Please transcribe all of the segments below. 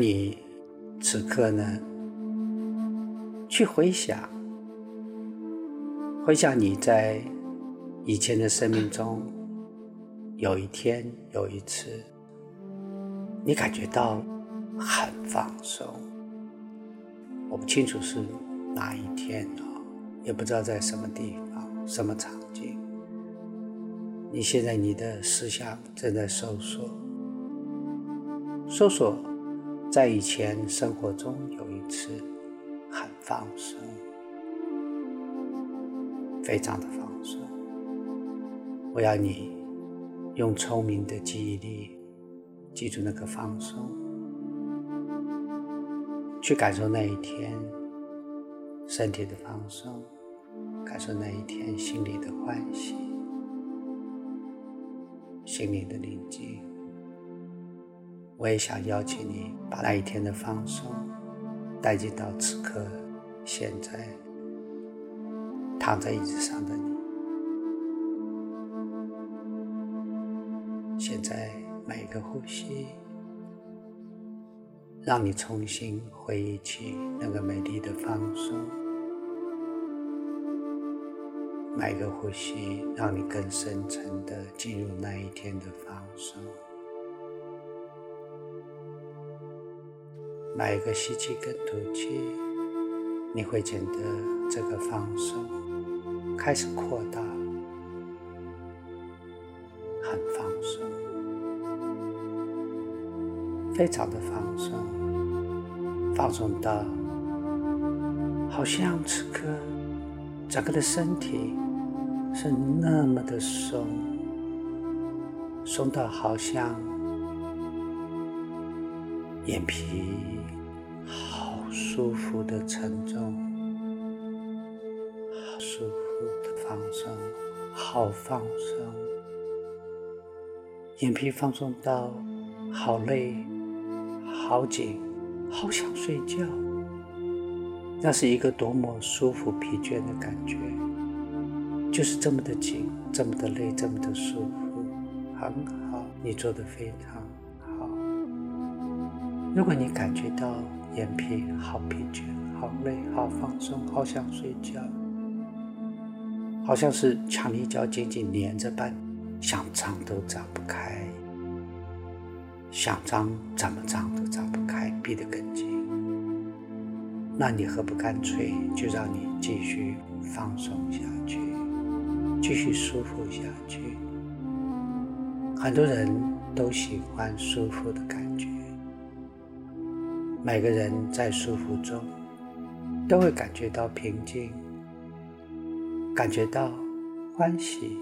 你此刻呢，去回想，回想你在以前的生命中，有一天有一次，你感觉到很放松。我不清楚是哪一天啊，也不知道在什么地方、什么场景。你现在你的思想正在搜索，搜索在以前生活中有一次很放松，非常的放松。我要你用聪明的记忆力记住那个放松，去感受那一天身体的放松，感受那一天心里的欢喜。心里的宁静，我也想邀请你把那一天的放松带进到此刻、现在躺在椅子上的你。现在每一个呼吸，让你重新回忆起那个美丽的放松。每个呼吸，让你更深层的进入那一天的放松。每一个吸气跟吐气，你会觉得这个放松开始扩大，很放松，非常的放松，放松到好像此刻整个的身体。是那么的松，松到好像眼皮好舒服的沉重，好舒服的放松，好放松。眼皮放松到好累、好紧、好想睡觉，那是一个多么舒服、疲倦的感觉。就是这么的紧，这么的累，这么的舒服，很好，你做的非常好。如果你感觉到眼皮好疲倦、好累、好放松、好想睡觉，好像是强力胶紧紧粘着般，想张都张不开，想张怎么张都张不开，闭得更紧。那你何不干脆就让你继续放松下去？继续舒服下去。很多人都喜欢舒服的感觉。每个人在舒服中都会感觉到平静，感觉到欢喜，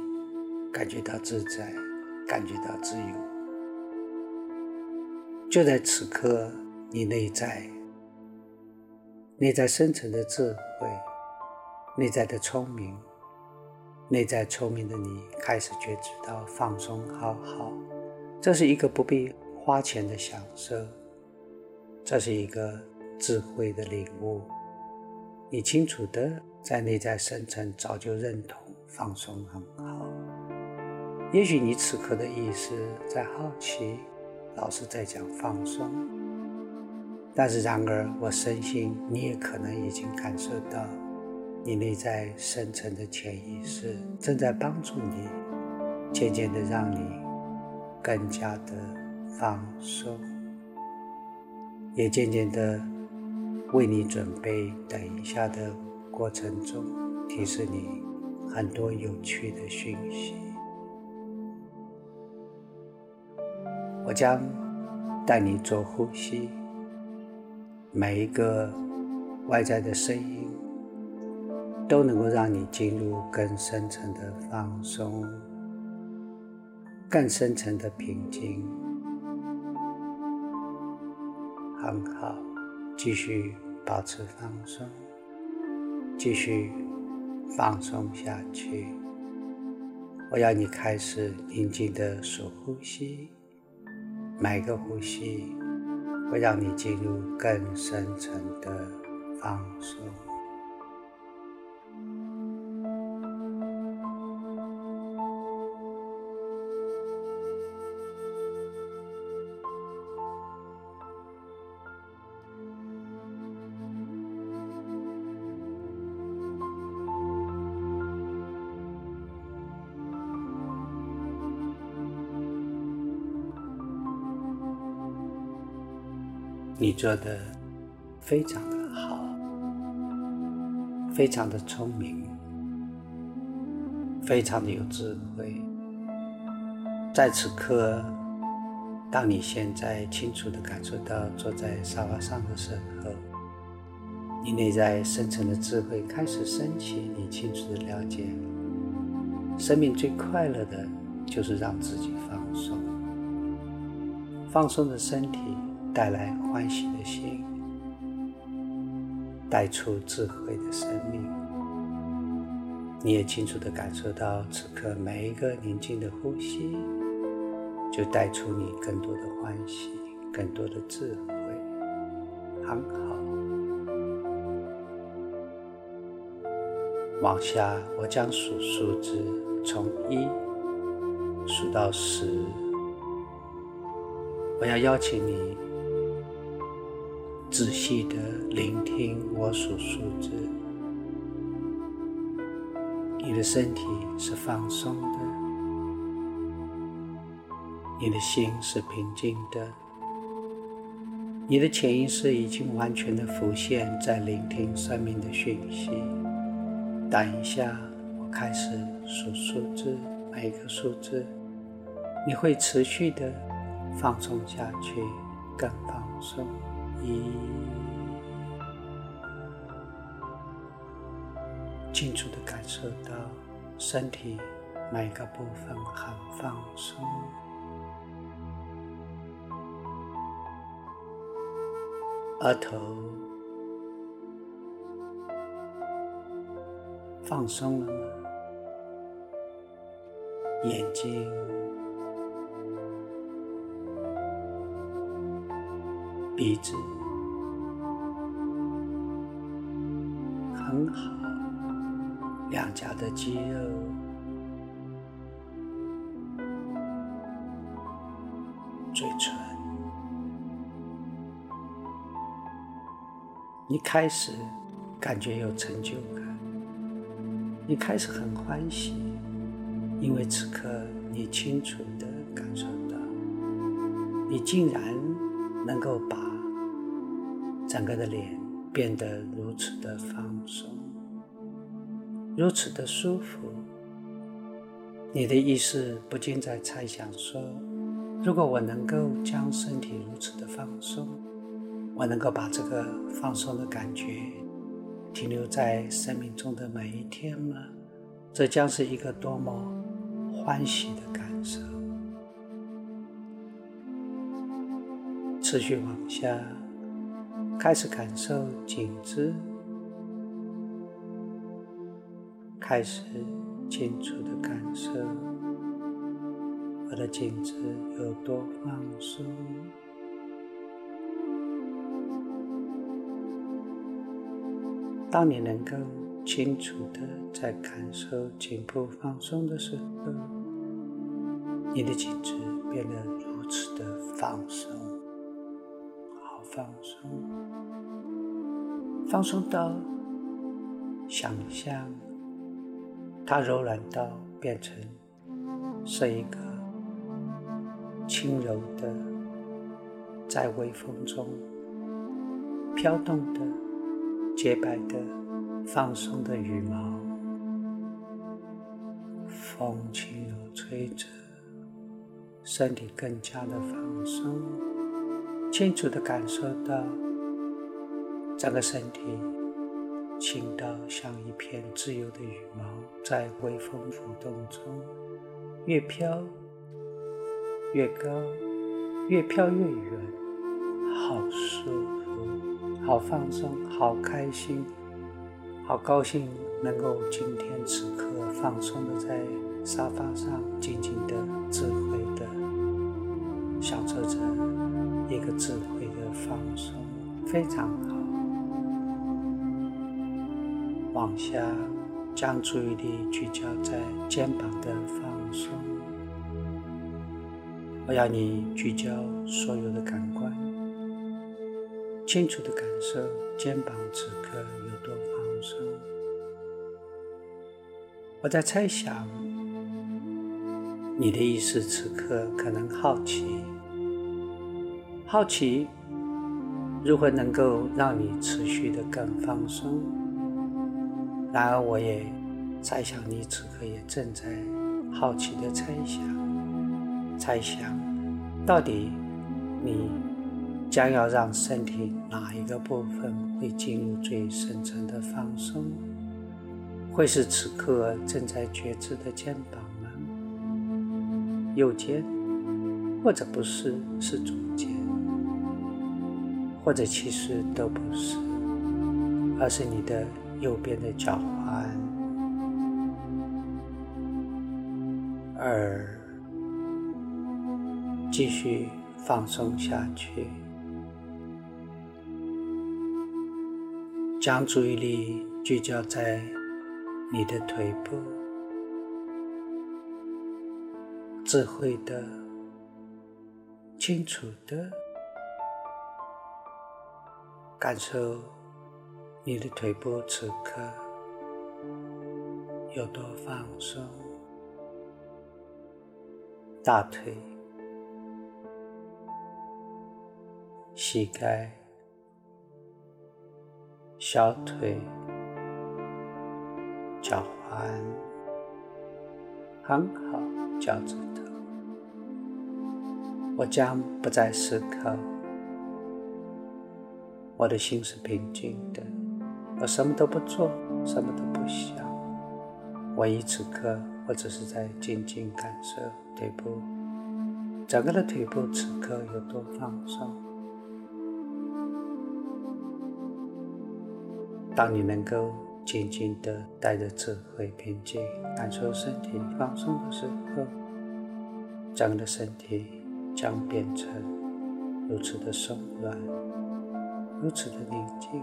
感觉到自在，感觉到自由。就在此刻，你内在、内在深层的智慧、内在的聪明。内在聪明的你开始觉知到放松，好好，这是一个不必花钱的享受，这是一个智慧的领悟。你清楚的在内在深层早就认同放松很好。也许你此刻的意识在好奇，老师在讲放松，但是然而我深信你也可能已经感受到。你内在深层的潜意识正在帮助你，渐渐的让你更加的放松，也渐渐的为你准备等一下的过程中提示你很多有趣的讯息。我将带你做呼吸，每一个外在的声音。都能够让你进入更深层的放松、更深层的平静。很好，继续保持放松，继续放松下去。我要你开始宁静的数呼吸，每个呼吸会让你进入更深层的放松。你做的非常的好，非常的聪明，非常的有智慧。在此刻，当你现在清楚的感受到坐在沙发上的时候，你内在深层的智慧开始升起。你清楚的了解，生命最快乐的就是让自己放松，放松的身体。带来欢喜的心，带出智慧的生命。你也清楚地感受到，此刻每一个宁静的呼吸，就带出你更多的欢喜，更多的智慧。很好。往下，我将数数字，从一数到十。我要邀请你。仔细的聆听我数数字，你的身体是放松的，你的心是平静的，你的潜意识已经完全的浮现，在聆听生命的讯息。等一下，我开始数数字，每个数字，你会持续的放松下去，更放松。你，清楚的感受到身体每个部分很放松，额头放松了吗？眼睛。鼻子很好，两颊的肌肉，嘴唇，你开始感觉有成就感，你开始很欢喜，因为此刻你清楚的感受到，你竟然能够把。整个的脸变得如此的放松，如此的舒服。你的意识不禁在猜想说：如果我能够将身体如此的放松，我能够把这个放松的感觉停留在生命中的每一天吗？这将是一个多么欢喜的感受！持续往下。开始感受颈子，开始清楚的感受我的颈子有多放松。当你能够清楚的在感受颈部放松的时候，你的颈子变得如此的放松。放松，放松到想象它柔软到变成是一个轻柔的，在微风中飘动的洁白的放松的羽毛，风轻柔吹着，身体更加的放松。清楚的感受到整个身体轻到像一片自由的羽毛，在微风浮动中越飘越高，越飘越远，好舒服，好放松，好开心，好高兴能够今天此刻放松的在沙发上静静的智慧的享受着。一个智慧的放松非常好，往下将注意力聚焦在肩膀的放松。我要你聚焦所有的感官，清楚的感受肩膀此刻有多放松。我在猜想，你的意识此刻可能好奇。好奇，如何能够让你持续的更放松？然而，我也猜想你此刻也正在好奇的猜想，猜想到底你将要让身体哪一个部分会进入最深层的放松？会是此刻正在觉知的肩膀吗？右肩，或者不是，是左肩？或者其实都不是，而是你的右边的脚踝，而继续放松下去，将注意力聚焦在你的腿部，智慧的、清楚的。感受你的腿部此刻有多放松，大腿、膝盖、小腿、脚踝，很好，脚趾头。我将不再思考。我的心是平静的，我什么都不做，什么都不想。唯一此刻，我只是在静静感受腿部，整个的腿部此刻有多放松。当你能够静静的带着智慧、平静感受身体放松的时候，整个的身体将变成如此的松软。如此的宁静，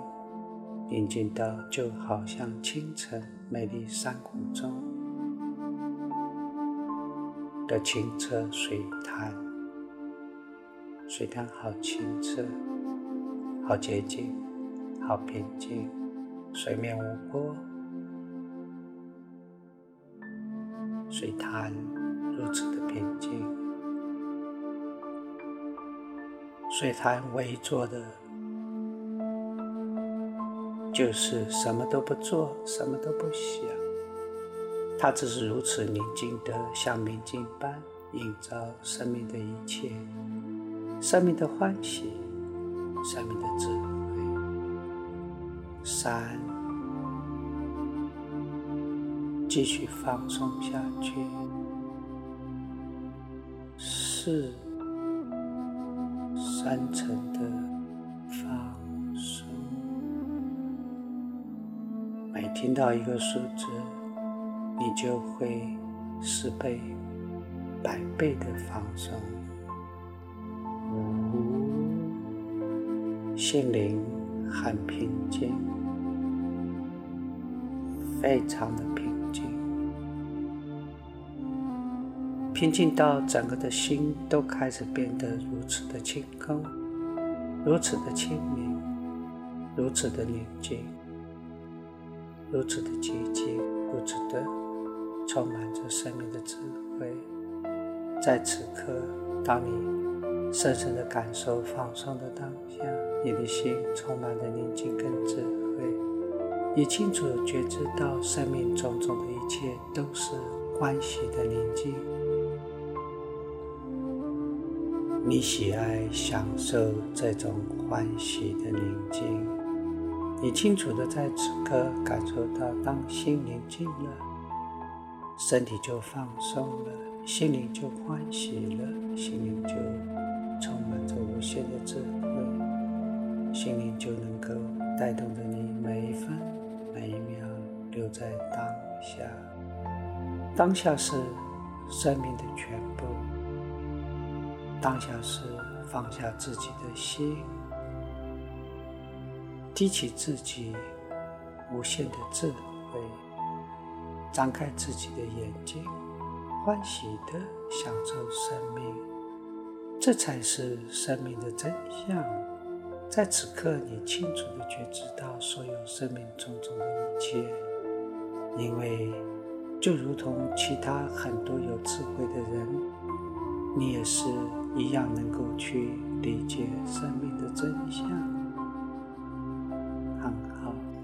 宁静到就好像清晨美丽山谷中的清澈水潭。水潭好清澈，好洁净，好平静，水面无波。水潭如此的平静，水潭围坐的。就是什么都不做，什么都不想，它只是如此宁静的，像明镜般映照生命的一切，生命的欢喜，生命的智慧。三，继续放松下去。四，深层的听到一个数字，你就会十倍、百倍的放松。心灵很平静，非常的平静，平静到整个的心都开始变得如此的清空，如此的清明，如此的宁静。如此的洁净，如此的充满着生命的智慧。在此刻，当你深深的感受放松的当下，你的心充满着宁静跟智慧，你清楚觉知到生命种种的一切都是欢喜的宁静。你喜爱享受这种欢喜的宁静。你清楚的在此刻感受到，当心宁静了，身体就放松了，心灵就欢喜了，心灵就充满着无限的智慧，心灵就能够带动着你每一分每一秒留在当下。当下是生命的全部，当下是放下自己的心。激起自己无限的智慧，张开自己的眼睛，欢喜的享受生命，这才是生命的真相。在此刻，你清楚的觉知到所有生命种种的一切，因为就如同其他很多有智慧的人，你也是一样能够去理解生命的真相。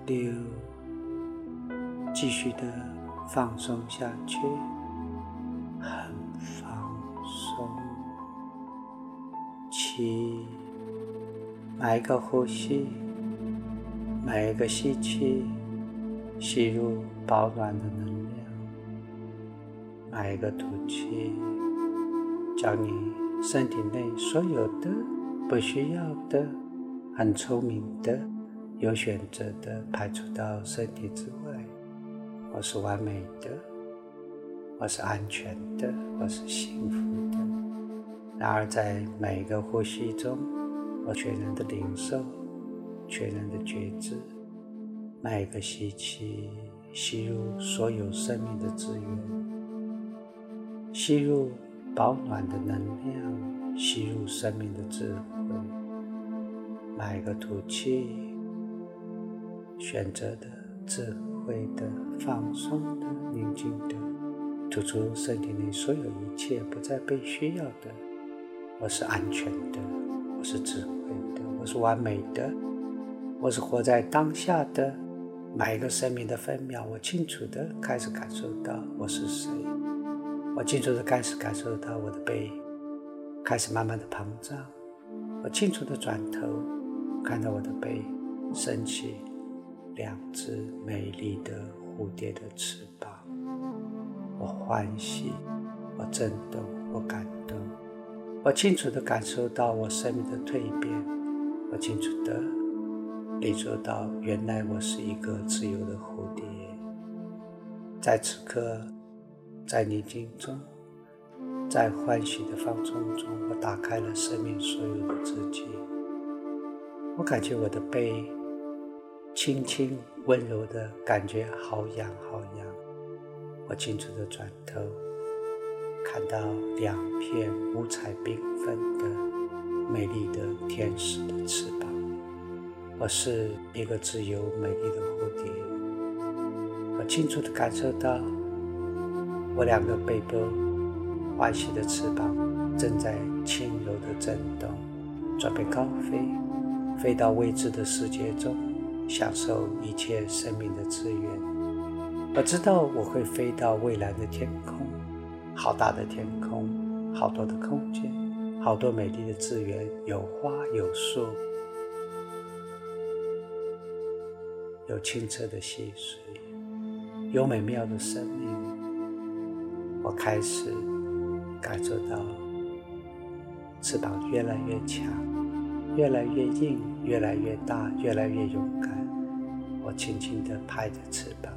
六，继续的放松下去，很放松。七，每一个呼吸，每一个吸气，吸入保暖的能量；每一个吐气，将你身体内所有的不需要的、很聪明的。有选择的排除到身体之外。我是完美的，我是安全的，我是幸福的。然而，在每个呼吸中，我全然的领受，全然的觉知。每个吸气，吸入所有生命的资源，吸入保暖的能量，吸入生命的智慧。每个吐气。选择的、智慧的、放松的、宁静的，吐出身体内所有一切不再被需要的。我是安全的，我是智慧的，我是完美的，我是活在当下的。每一个生命的分秒，我清楚的开始感受到我是谁。我清楚的开始感受到我的背开始慢慢的膨胀。我清楚的转头看到我的背升起。两只美丽的蝴蝶的翅膀，我欢喜，我震动，我感动，我清楚地感受到我生命的蜕变，我清楚地领受到，原来我是一个自由的蝴蝶。在此刻，在宁静中，在欢喜的放松中，我打开了生命所有的自己。我感觉我的背。轻轻温柔的感觉，好痒好痒。我清楚的转头，看到两片五彩缤纷的美丽的天使的翅膀。我是一个自由美丽的蝴蝶。我清楚的感受到，我两个背部欢喜的翅膀正在轻柔的震动，准备高飞，飞到未知的世界中。享受一切生命的资源。我知道我会飞到蔚蓝的天空，好大的天空，好多的空间，好多美丽的资源，有花有树，有清澈的溪水，有美妙的生命。我开始感受到翅膀越来越强。越来越硬，越来越大，越来越勇敢。轻轻地拍着翅膀，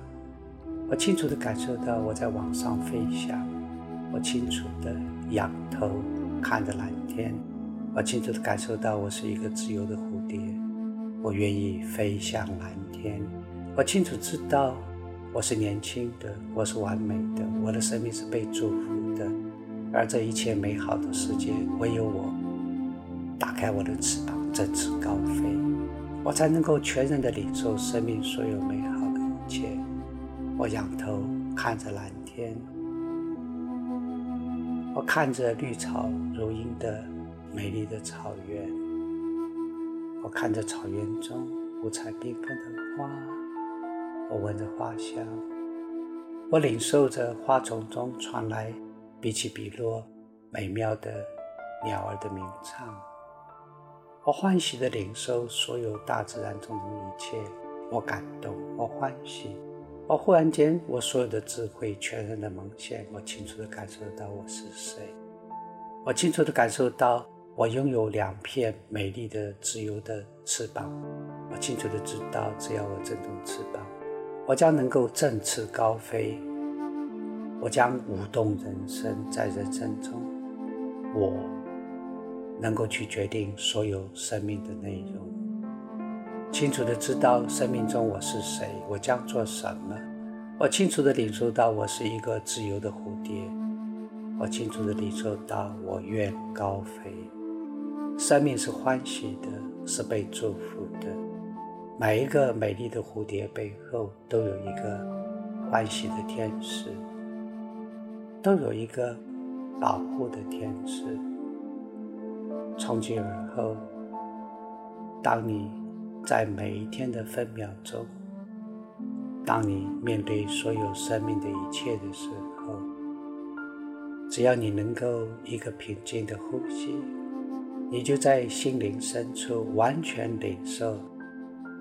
我清楚地感受到我在往上飞翔。我清楚地仰头看着蓝天，我清楚地感受到我是一个自由的蝴蝶。我愿意飞向蓝天。我清楚知道我是年轻的，我是完美的，我的生命是被祝福的。而这一切美好的世界，唯有我。打开我的翅膀，振翅高飞，我才能够全然的领受生命所有美好的一切。我仰头看着蓝天，我看着绿草如茵的美丽的草原，我看着草原中五彩缤纷的花，我闻着花香，我领受着花丛中传来比起比落美妙的鸟儿的鸣唱。我欢喜的领受所有大自然中的一切，我感动，我欢喜，我忽然间，我所有的智慧全然的蒙现，我清楚的感受到我是谁，我清楚的感受到我拥有两片美丽的自由的翅膀，我清楚的知道，只要我振动翅膀，我将能够振翅高飞，我将舞动人生，在人生中，我。能够去决定所有生命的内容，清楚的知道生命中我是谁，我将做什么。我清楚的领受到我是一个自由的蝴蝶，我清楚的领受到我愿高飞。生命是欢喜的，是被祝福的。每一个美丽的蝴蝶背后都有一个欢喜的天使，都有一个保护的天使。从今而后，当你在每一天的分秒钟当你面对所有生命的一切的时候，只要你能够一个平静的呼吸，你就在心灵深处完全领受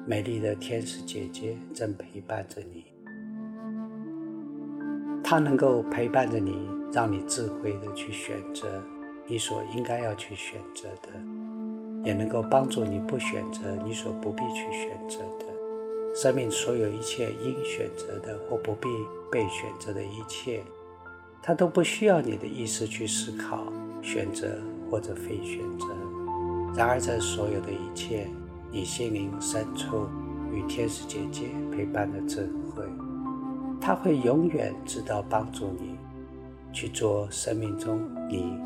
美丽的天使姐姐正陪伴着你。她能够陪伴着你，让你智慧的去选择你所应该要去选择的，也能够帮助你不选择你所不必去选择的。生命所有一切应选择的或不必被选择的一切。它都不需要你的意识去思考、选择或者非选择。然而，这所有的一切，你心灵深处与天使姐姐陪伴的智慧，它会永远知道帮助你去做生命中你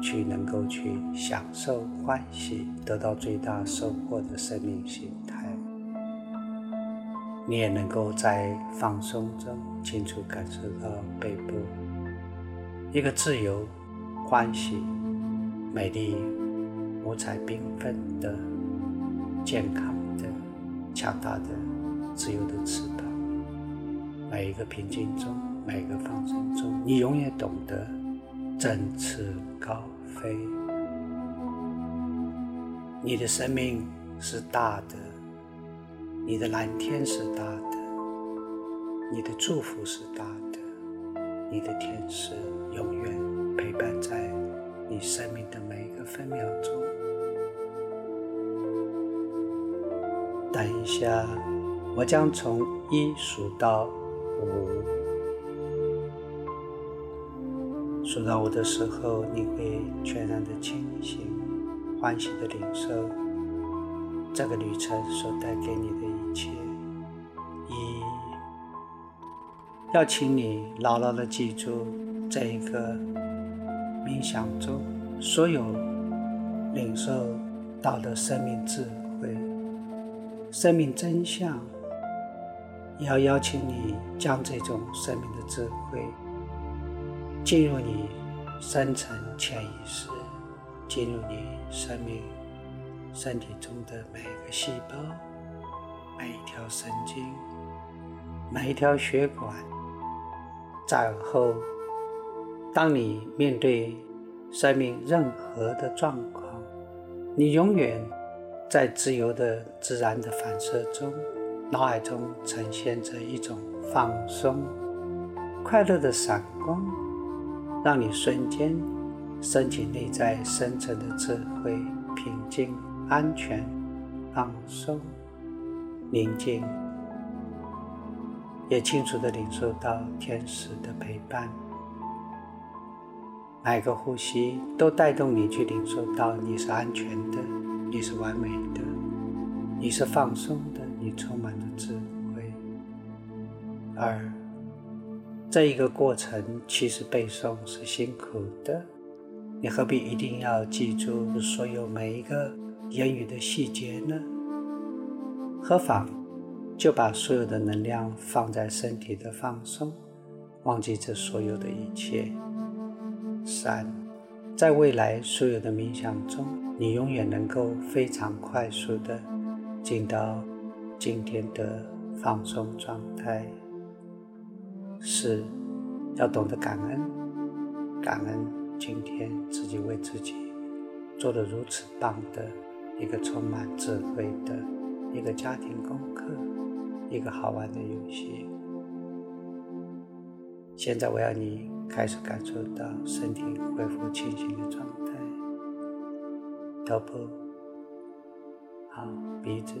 去能够去享受欢喜、得到最大收获的生命形态。你也能够在放松中清楚感受到背部。一个自由、欢喜、美丽、五彩缤纷的、健康的、强大的、自由的翅膀。每一个平静中，每一个放松中，你永远懂得振翅高飞。你的生命是大的，你的蓝天是大的，你的祝福是大的，你的天使。永远陪伴在你生命的每一个分秒钟。等一下，我将从一数到五，数到我的时候，你会全然的清醒，欢喜的领受这个旅程所带给你的一切。一，要请你牢牢的记住。这一个冥想中，所有领受到的生命智慧、生命真相，要邀请你将这种生命的智慧进入你深层潜意识，进入你生命身体中的每个细胞、每一条神经、每一条血管，在后。当你面对生命任何的状况，你永远在自由的、自然的反射中，脑海中呈现着一种放松、快乐的闪光，让你瞬间升起内在深层的智慧、平静、安全、放松、宁静，也清楚地领受到天使的陪伴。每个呼吸都带动你去领受到你是安全的，你是完美的，你是放松的，你充满了智慧。而这一个过程其实背诵是辛苦的，你何必一定要记住所有每一个言语的细节呢？何妨就把所有的能量放在身体的放松，忘记这所有的一切。三，在未来所有的冥想中，你永远能够非常快速的进到今天的放松状态。四，要懂得感恩，感恩今天自己为自己做的如此棒的一个充满智慧的一个家庭功课，一个好玩的游戏。现在我要你。开始感受到身体恢复清醒的状态，头部好，鼻子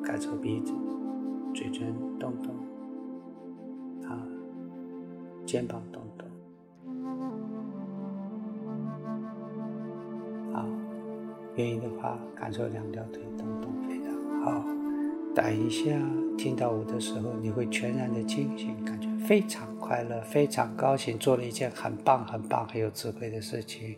感受鼻子，嘴唇动动，肩膀动动，好，愿意的话感受两条腿动动，非常好。等一下听到我的时候，你会全然的清醒，感觉非常。快乐，非常高兴，做了一件很棒、很棒、很有智慧的事情。